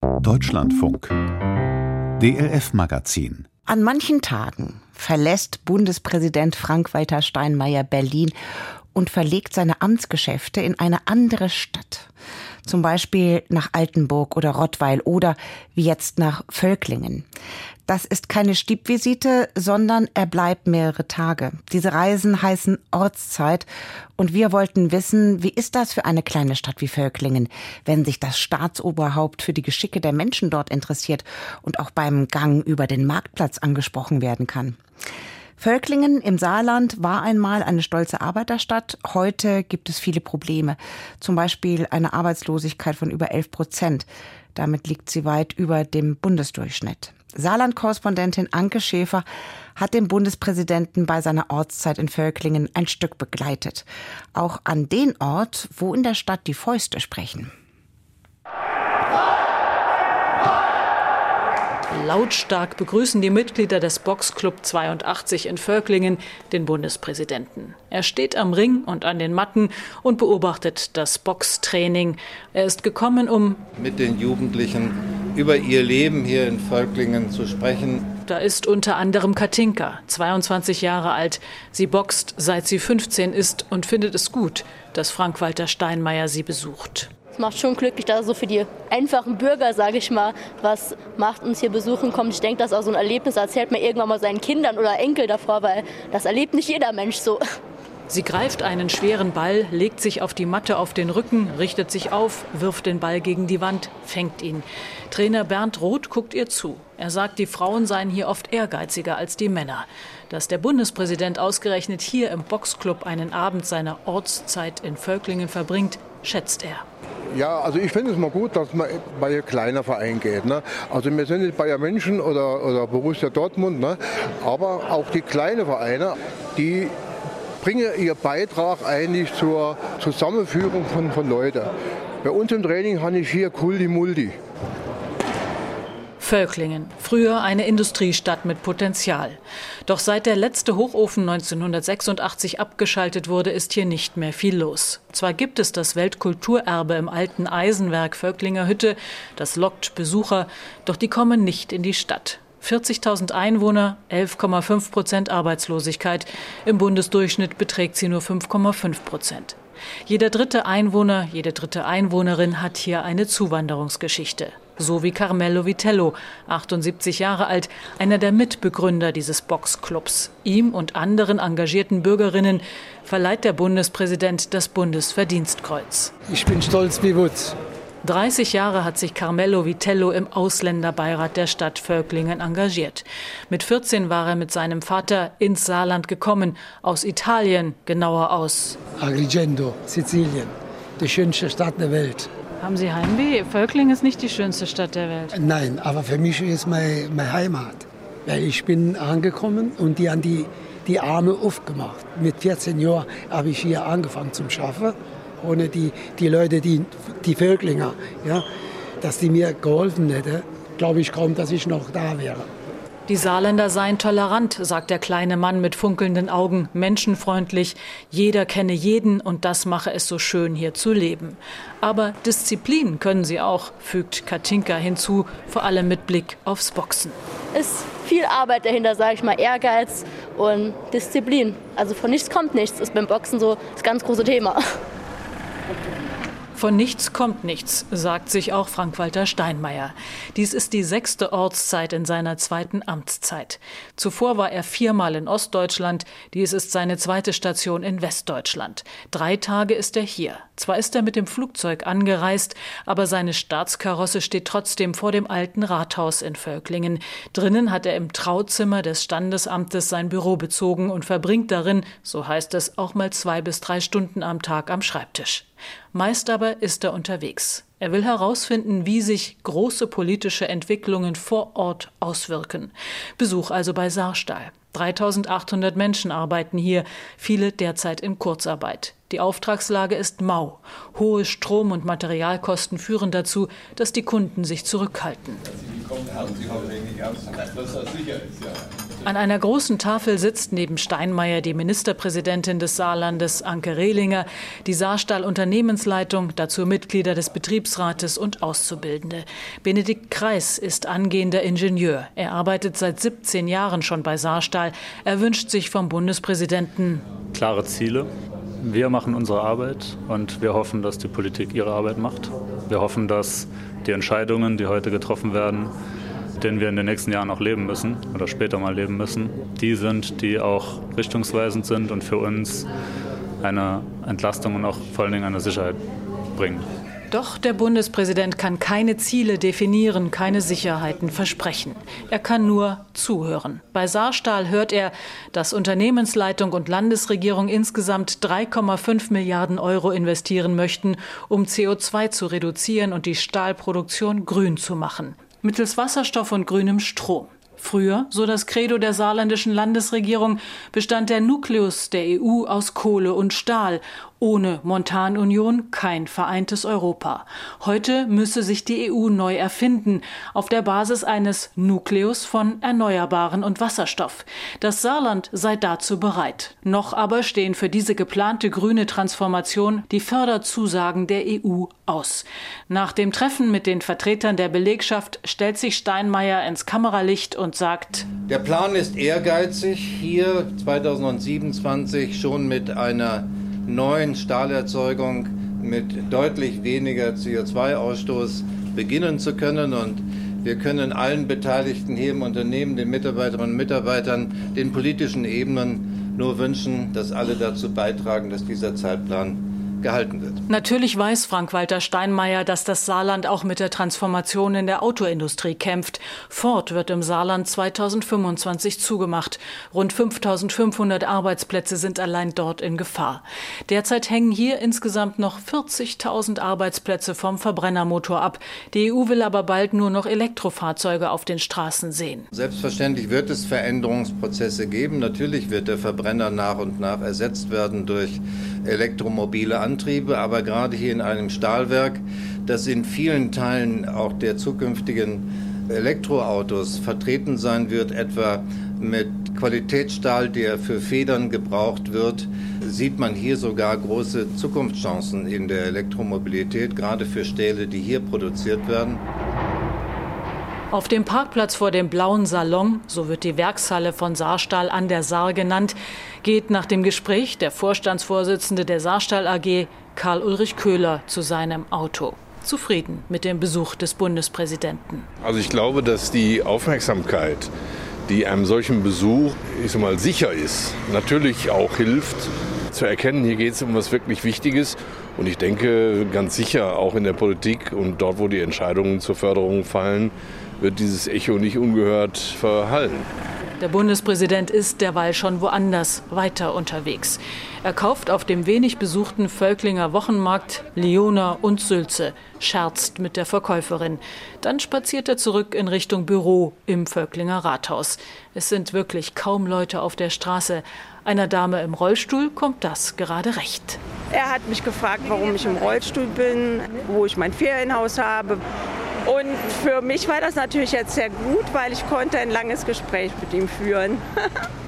Deutschlandfunk DLF Magazin An manchen Tagen verlässt Bundespräsident Frank-Walter Steinmeier Berlin und verlegt seine Amtsgeschäfte in eine andere Stadt. Zum Beispiel nach Altenburg oder Rottweil oder wie jetzt nach Völklingen. Das ist keine Stiebvisite, sondern er bleibt mehrere Tage. Diese Reisen heißen Ortszeit und wir wollten wissen, wie ist das für eine kleine Stadt wie Völklingen, wenn sich das Staatsoberhaupt für die Geschicke der Menschen dort interessiert und auch beim Gang über den Marktplatz angesprochen werden kann. Völklingen im Saarland war einmal eine stolze Arbeiterstadt. Heute gibt es viele Probleme. Zum Beispiel eine Arbeitslosigkeit von über 11 Prozent. Damit liegt sie weit über dem Bundesdurchschnitt. Saarland-Korrespondentin Anke Schäfer hat den Bundespräsidenten bei seiner Ortszeit in Völklingen ein Stück begleitet. Auch an den Ort, wo in der Stadt die Fäuste sprechen. Lautstark begrüßen die Mitglieder des Boxclub 82 in Völklingen den Bundespräsidenten. Er steht am Ring und an den Matten und beobachtet das Boxtraining. Er ist gekommen, um mit den Jugendlichen über ihr Leben hier in Völklingen zu sprechen. Da ist unter anderem Katinka, 22 Jahre alt. Sie boxt, seit sie 15 ist und findet es gut, dass Frank-Walter Steinmeier sie besucht macht schon glücklich, dass er so für die einfachen Bürger, sage ich mal, was macht, uns hier besuchen kommt. Ich denke, das ist auch so ein Erlebnis, erzählt man irgendwann mal seinen Kindern oder Enkel davor, weil das erlebt nicht jeder Mensch so. Sie greift einen schweren Ball, legt sich auf die Matte auf den Rücken, richtet sich auf, wirft den Ball gegen die Wand, fängt ihn. Trainer Bernd Roth guckt ihr zu. Er sagt, die Frauen seien hier oft ehrgeiziger als die Männer. Dass der Bundespräsident ausgerechnet hier im Boxclub einen Abend seiner Ortszeit in Völklingen verbringt, schätzt er. Ja, also ich finde es mal gut, dass man bei kleinen Verein geht. Ne? Also wir sind nicht Bayern München oder, oder Borussia Dortmund, ne? aber auch die kleinen Vereine, die bringen ihren Beitrag eigentlich zur Zusammenführung von, von Leuten. Bei uns im Training habe ich hier Kuldi Muldi. Völklingen, früher eine Industriestadt mit Potenzial. Doch seit der letzte Hochofen 1986 abgeschaltet wurde, ist hier nicht mehr viel los. Zwar gibt es das Weltkulturerbe im alten Eisenwerk Völklinger Hütte, das lockt Besucher, doch die kommen nicht in die Stadt. 40.000 Einwohner, 11,5 Prozent Arbeitslosigkeit. Im Bundesdurchschnitt beträgt sie nur 5,5 Prozent. Jeder dritte Einwohner, jede dritte Einwohnerin hat hier eine Zuwanderungsgeschichte so wie Carmelo Vitello, 78 Jahre alt, einer der Mitbegründer dieses Boxclubs. Ihm und anderen engagierten Bürgerinnen verleiht der Bundespräsident das Bundesverdienstkreuz. Ich bin stolz wie Wutz. 30 Jahre hat sich Carmelo Vitello im Ausländerbeirat der Stadt Völklingen engagiert. Mit 14 war er mit seinem Vater ins Saarland gekommen, aus Italien, genauer aus Agrigento, Sizilien, die schönste Stadt der Welt. Haben Sie Heimweh? Völkling ist nicht die schönste Stadt der Welt. Nein, aber für mich ist meine, meine Heimat. Weil ich bin angekommen und die haben die, die Arme aufgemacht. Mit 14 Jahren habe ich hier angefangen zum Schaffen. Ohne die, die Leute, die, die Völklinger, ja, dass die mir geholfen hätten, glaube ich kaum, dass ich noch da wäre. Die Saarländer seien tolerant, sagt der kleine Mann mit funkelnden Augen, menschenfreundlich. Jeder kenne jeden und das mache es so schön, hier zu leben. Aber Disziplin können sie auch, fügt Katinka hinzu, vor allem mit Blick aufs Boxen. Ist viel Arbeit dahinter, sage ich mal, Ehrgeiz und Disziplin. Also von nichts kommt nichts, ist beim Boxen so das ganz große Thema. Von nichts kommt nichts, sagt sich auch Frank-Walter Steinmeier. Dies ist die sechste Ortszeit in seiner zweiten Amtszeit. Zuvor war er viermal in Ostdeutschland, dies ist seine zweite Station in Westdeutschland. Drei Tage ist er hier. Zwar ist er mit dem Flugzeug angereist, aber seine Staatskarosse steht trotzdem vor dem alten Rathaus in Völklingen. Drinnen hat er im Trauzimmer des Standesamtes sein Büro bezogen und verbringt darin, so heißt es, auch mal zwei bis drei Stunden am Tag am Schreibtisch. Meist aber ist er unterwegs. Er will herausfinden, wie sich große politische Entwicklungen vor Ort auswirken. Besuch also bei Saarstahl. 3800 Menschen arbeiten hier, viele derzeit in Kurzarbeit. Die Auftragslage ist mau. Hohe Strom- und Materialkosten führen dazu, dass die Kunden sich zurückhalten. An einer großen Tafel sitzt neben Steinmeier die Ministerpräsidentin des Saarlandes Anke Rehlinger, die Saarstahl Unternehmensleitung, dazu Mitglieder des Betriebsrates und Auszubildende. Benedikt Kreis ist angehender Ingenieur. Er arbeitet seit 17 Jahren schon bei Saarstahl. Er wünscht sich vom Bundespräsidenten klare Ziele. Wir machen unsere Arbeit und wir hoffen, dass die Politik ihre Arbeit macht. Wir hoffen, dass die Entscheidungen, die heute getroffen werden, denen wir in den nächsten Jahren auch leben müssen oder später mal leben müssen, die sind, die auch richtungsweisend sind und für uns eine Entlastung und auch vor allen Dingen eine Sicherheit bringen. Doch der Bundespräsident kann keine Ziele definieren, keine Sicherheiten versprechen. Er kann nur zuhören. Bei Saarstahl hört er, dass Unternehmensleitung und Landesregierung insgesamt 3,5 Milliarden Euro investieren möchten, um CO2 zu reduzieren und die Stahlproduktion grün zu machen mittels Wasserstoff und grünem Strom. Früher, so das Credo der saarländischen Landesregierung, bestand der Nukleus der EU aus Kohle und Stahl ohne Montanunion kein vereintes Europa. Heute müsse sich die EU neu erfinden, auf der Basis eines Nukleus von Erneuerbaren und Wasserstoff. Das Saarland sei dazu bereit. Noch aber stehen für diese geplante grüne Transformation die Förderzusagen der EU aus. Nach dem Treffen mit den Vertretern der Belegschaft stellt sich Steinmeier ins Kameralicht und sagt, der Plan ist ehrgeizig, hier 2027 schon mit einer neuen Stahlerzeugung mit deutlich weniger CO2-Ausstoß beginnen zu können. Und wir können allen Beteiligten hier im Unternehmen, den Mitarbeiterinnen und Mitarbeitern, den politischen Ebenen nur wünschen, dass alle dazu beitragen, dass dieser Zeitplan gehalten wird. Natürlich weiß Frank-Walter Steinmeier, dass das Saarland auch mit der Transformation in der Autoindustrie kämpft. Ford wird im Saarland 2025 zugemacht. Rund 5500 Arbeitsplätze sind allein dort in Gefahr. Derzeit hängen hier insgesamt noch 40.000 Arbeitsplätze vom Verbrennermotor ab. Die EU will aber bald nur noch Elektrofahrzeuge auf den Straßen sehen. Selbstverständlich wird es Veränderungsprozesse geben. Natürlich wird der Verbrenner nach und nach ersetzt werden durch elektromobile Antriebe, aber gerade hier in einem Stahlwerk, das in vielen Teilen auch der zukünftigen Elektroautos vertreten sein wird, etwa mit Qualitätsstahl, der für Federn gebraucht wird, sieht man hier sogar große Zukunftschancen in der Elektromobilität, gerade für Stähle, die hier produziert werden. Auf dem Parkplatz vor dem Blauen Salon, so wird die Werkshalle von Saarstahl an der Saar genannt, geht nach dem Gespräch der Vorstandsvorsitzende der Saarstahl AG, Karl-Ulrich Köhler, zu seinem Auto. Zufrieden mit dem Besuch des Bundespräsidenten. Also ich glaube, dass die Aufmerksamkeit, die einem solchen Besuch ich sag mal, sicher ist, natürlich auch hilft zu erkennen, hier geht es um was wirklich Wichtiges. Und ich denke ganz sicher auch in der Politik und dort, wo die Entscheidungen zur Förderung fallen, wird dieses Echo nicht ungehört verhallen. Der Bundespräsident ist derweil schon woanders weiter unterwegs. Er kauft auf dem wenig besuchten Völklinger Wochenmarkt Leona und Sülze, scherzt mit der Verkäuferin. Dann spaziert er zurück in Richtung Büro im Völklinger Rathaus. Es sind wirklich kaum Leute auf der Straße. Einer Dame im Rollstuhl kommt das gerade recht. Er hat mich gefragt, warum ich im Rollstuhl bin, wo ich mein Ferienhaus habe. Und für mich war das natürlich jetzt sehr gut, weil ich konnte ein langes Gespräch mit ihm führen.